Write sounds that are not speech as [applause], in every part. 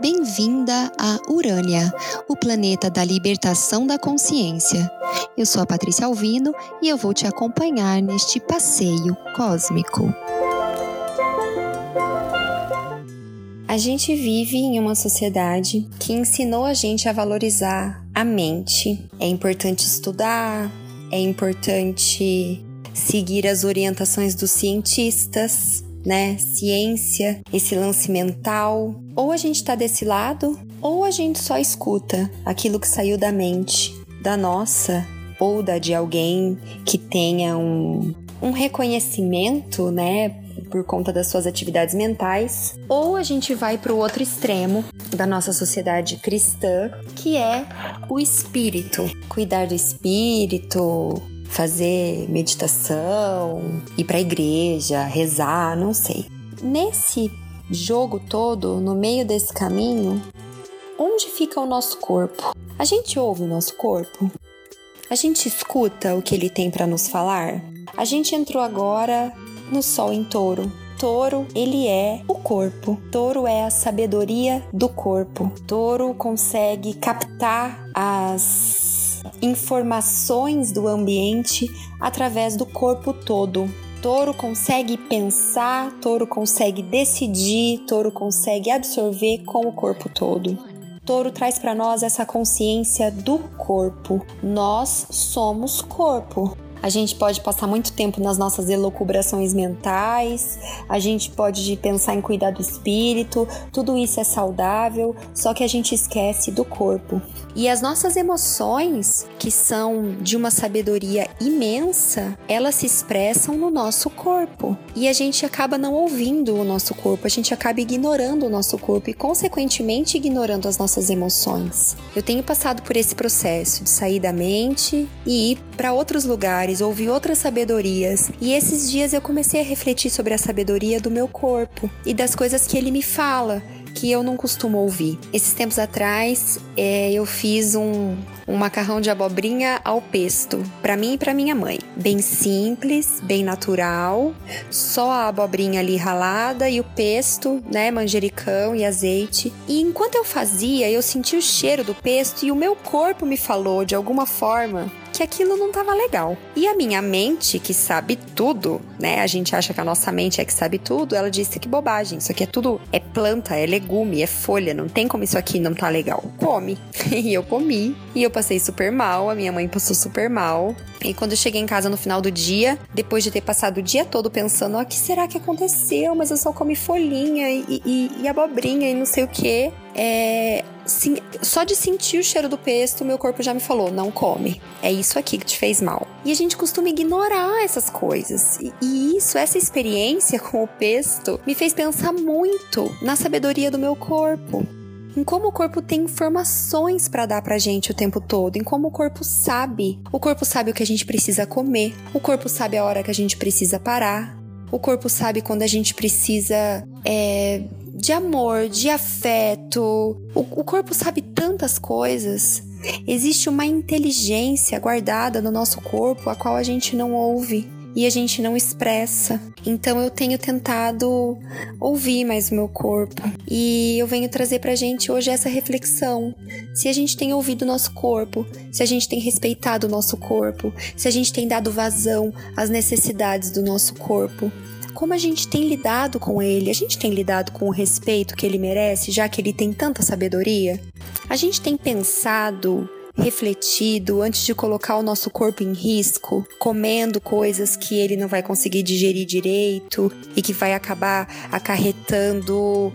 Bem-vinda a Urânia, o planeta da libertação da consciência. Eu sou a Patrícia Alvino e eu vou te acompanhar neste passeio cósmico. A gente vive em uma sociedade que ensinou a gente a valorizar a mente. É importante estudar, é importante seguir as orientações dos cientistas, né? Ciência, esse lance mental. Ou a gente tá desse lado, ou a gente só escuta aquilo que saiu da mente, da nossa ou da de alguém que tenha um, um reconhecimento, né? Por conta das suas atividades mentais, ou a gente vai para o outro extremo da nossa sociedade cristã, que é o espírito. Cuidar do espírito, fazer meditação, ir para a igreja, rezar, não sei. Nesse jogo todo, no meio desse caminho, onde fica o nosso corpo? A gente ouve o nosso corpo? A gente escuta o que ele tem para nos falar? A gente entrou agora no Sol em Touro. Touro, ele é o corpo. Touro é a sabedoria do corpo. Touro consegue captar as informações do ambiente através do corpo todo. Touro consegue pensar, touro consegue decidir, touro consegue absorver com o corpo todo. Touro traz para nós essa consciência do corpo. Nós somos corpo. A gente pode passar muito tempo nas nossas elucubrações mentais, a gente pode pensar em cuidar do espírito, tudo isso é saudável, só que a gente esquece do corpo. E as nossas emoções, que são de uma sabedoria imensa, elas se expressam no nosso corpo. E a gente acaba não ouvindo o nosso corpo, a gente acaba ignorando o nosso corpo e, consequentemente, ignorando as nossas emoções. Eu tenho passado por esse processo de sair da mente e ir para outros lugares, ouvir outras sabedorias. E esses dias eu comecei a refletir sobre a sabedoria do meu corpo e das coisas que ele me fala que eu não costumo ouvir. Esses tempos atrás, é, eu fiz um, um macarrão de abobrinha ao pesto, para mim e para minha mãe. Bem simples, bem natural, só a abobrinha ali ralada e o pesto, né, manjericão e azeite. E enquanto eu fazia, eu senti o cheiro do pesto e o meu corpo me falou de alguma forma que aquilo não estava legal. E a minha mente, que sabe tudo, né? A gente acha que a nossa mente é que sabe tudo, ela disse que bobagem, isso aqui é tudo é planta, é legume, é folha, não tem como isso aqui não tá legal. Come. [laughs] e eu comi, e eu passei super mal, a minha mãe passou super mal. E quando eu cheguei em casa no final do dia, depois de ter passado o dia todo pensando, o que será que aconteceu? Mas eu só comi folhinha e, e, e abobrinha e não sei o que. É, sim, só de sentir o cheiro do pesto, meu corpo já me falou: não come. É isso aqui que te fez mal. E a gente costuma ignorar essas coisas. E, e isso, essa experiência [laughs] com o pesto, me fez pensar muito na sabedoria do meu corpo em como o corpo tem informações para dar pra gente o tempo todo, em como o corpo sabe. O corpo sabe o que a gente precisa comer, o corpo sabe a hora que a gente precisa parar, o corpo sabe quando a gente precisa é, de amor, de afeto. O, o corpo sabe tantas coisas. Existe uma inteligência guardada no nosso corpo a qual a gente não ouve e a gente não expressa. Então eu tenho tentado ouvir mais o meu corpo e eu venho trazer pra gente hoje essa reflexão. Se a gente tem ouvido o nosso corpo, se a gente tem respeitado o nosso corpo, se a gente tem dado vazão às necessidades do nosso corpo, como a gente tem lidado com ele? A gente tem lidado com o respeito que ele merece, já que ele tem tanta sabedoria? A gente tem pensado refletido antes de colocar o nosso corpo em risco, comendo coisas que ele não vai conseguir digerir direito e que vai acabar acarretando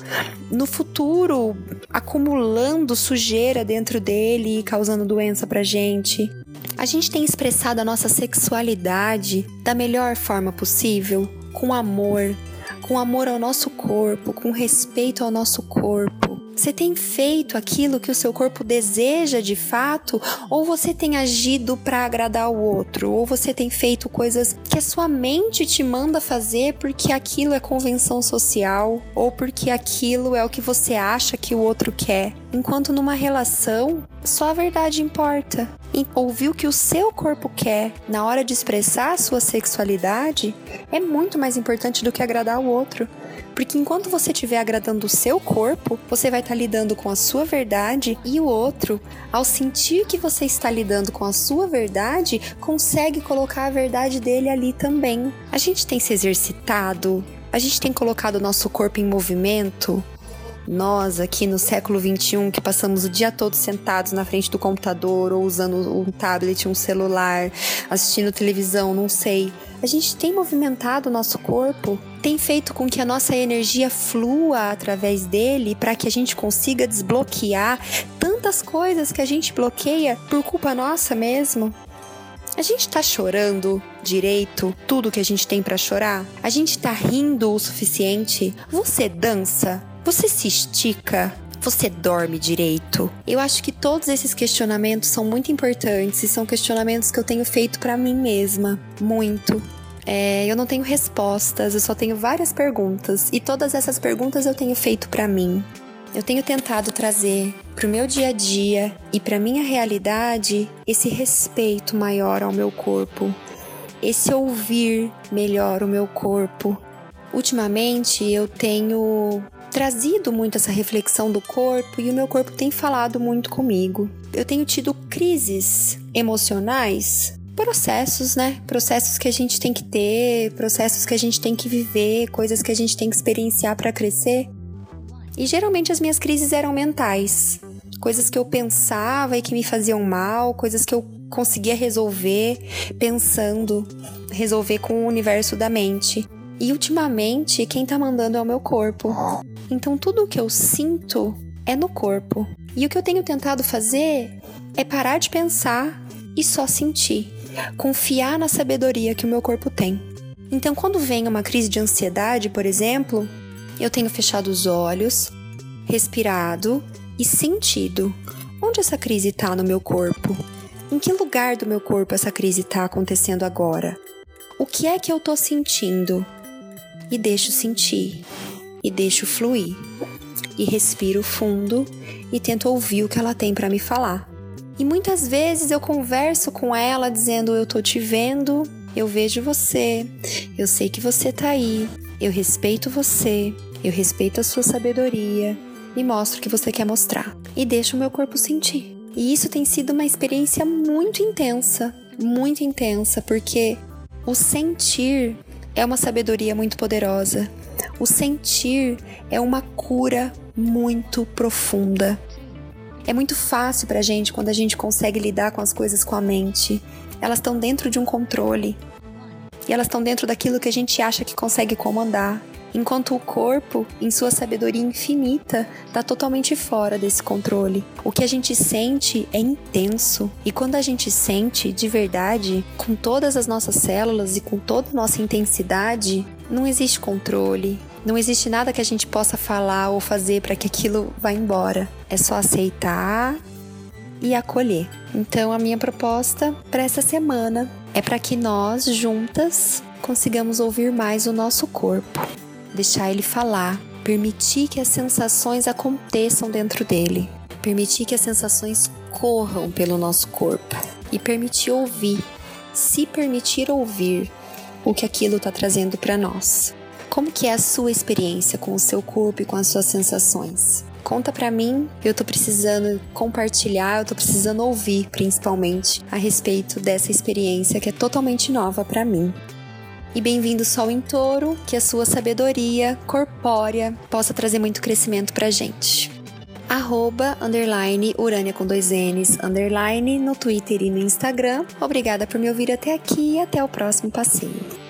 no futuro, acumulando sujeira dentro dele e causando doença pra gente. A gente tem expressado a nossa sexualidade da melhor forma possível, com amor, com amor ao nosso corpo, com respeito ao nosso corpo. Você tem feito aquilo que o seu corpo deseja de fato, ou você tem agido para agradar o outro, ou você tem feito coisas que a sua mente te manda fazer porque aquilo é convenção social, ou porque aquilo é o que você acha que o outro quer. Enquanto numa relação, só a verdade importa. E ouvir o que o seu corpo quer na hora de expressar a sua sexualidade é muito mais importante do que agradar o outro. Porque enquanto você estiver agradando o seu corpo, você vai estar lidando com a sua verdade e o outro, ao sentir que você está lidando com a sua verdade, consegue colocar a verdade dele ali também. A gente tem se exercitado, a gente tem colocado o nosso corpo em movimento, nós aqui no século 21 que passamos o dia todo sentados na frente do computador ou usando um tablet, um celular, assistindo televisão, não sei. A gente tem movimentado o nosso corpo, tem feito com que a nossa energia flua através dele para que a gente consiga desbloquear tantas coisas que a gente bloqueia por culpa nossa mesmo. A gente tá chorando direito tudo que a gente tem para chorar? A gente tá rindo o suficiente? Você dança? Você se estica? Você dorme direito? Eu acho que todos esses questionamentos são muito importantes e são questionamentos que eu tenho feito para mim mesma, muito. É, eu não tenho respostas, eu só tenho várias perguntas e todas essas perguntas eu tenho feito para mim. Eu tenho tentado trazer para o meu dia a dia e para minha realidade esse respeito maior ao meu corpo, esse ouvir melhor o meu corpo. Ultimamente eu tenho trazido muito essa reflexão do corpo e o meu corpo tem falado muito comigo. Eu tenho tido crises emocionais, processos, né? Processos que a gente tem que ter, processos que a gente tem que viver, coisas que a gente tem que experienciar para crescer. E geralmente as minhas crises eram mentais, coisas que eu pensava e que me faziam mal, coisas que eu conseguia resolver pensando, resolver com o universo da mente. E ultimamente, quem tá mandando é o meu corpo. Então tudo o que eu sinto é no corpo. E o que eu tenho tentado fazer é parar de pensar e só sentir. Confiar na sabedoria que o meu corpo tem. Então, quando vem uma crise de ansiedade, por exemplo, eu tenho fechado os olhos, respirado e sentido. Onde essa crise está no meu corpo? Em que lugar do meu corpo essa crise está acontecendo agora? O que é que eu estou sentindo? E deixo sentir e deixo fluir. E respiro fundo e tento ouvir o que ela tem para me falar. E muitas vezes eu converso com ela dizendo: Eu tô te vendo, eu vejo você, eu sei que você tá aí, eu respeito você, eu respeito a sua sabedoria e mostro o que você quer mostrar. E deixo o meu corpo sentir. E isso tem sido uma experiência muito intensa, muito intensa, porque o sentir é uma sabedoria muito poderosa. O sentir é uma cura muito profunda. É muito fácil pra gente quando a gente consegue lidar com as coisas com a mente. Elas estão dentro de um controle. E elas estão dentro daquilo que a gente acha que consegue comandar. Enquanto o corpo, em sua sabedoria infinita, está totalmente fora desse controle. O que a gente sente é intenso. E quando a gente sente de verdade, com todas as nossas células e com toda a nossa intensidade, não existe controle, não existe nada que a gente possa falar ou fazer para que aquilo vá embora. É só aceitar e acolher. Então, a minha proposta para essa semana é para que nós, juntas, consigamos ouvir mais o nosso corpo, deixar ele falar, permitir que as sensações aconteçam dentro dele, permitir que as sensações corram pelo nosso corpo e permitir ouvir, se permitir ouvir o que aquilo está trazendo para nós. Como que é a sua experiência com o seu corpo e com as suas sensações? Conta para mim, eu tô precisando compartilhar, eu tô precisando ouvir, principalmente, a respeito dessa experiência que é totalmente nova para mim. E bem-vindo Sol em Touro, que a sua sabedoria corpórea possa trazer muito crescimento pra gente. Arroba, underline, Urânia com dois N's, underline, no Twitter e no Instagram. Obrigada por me ouvir até aqui e até o próximo passeio.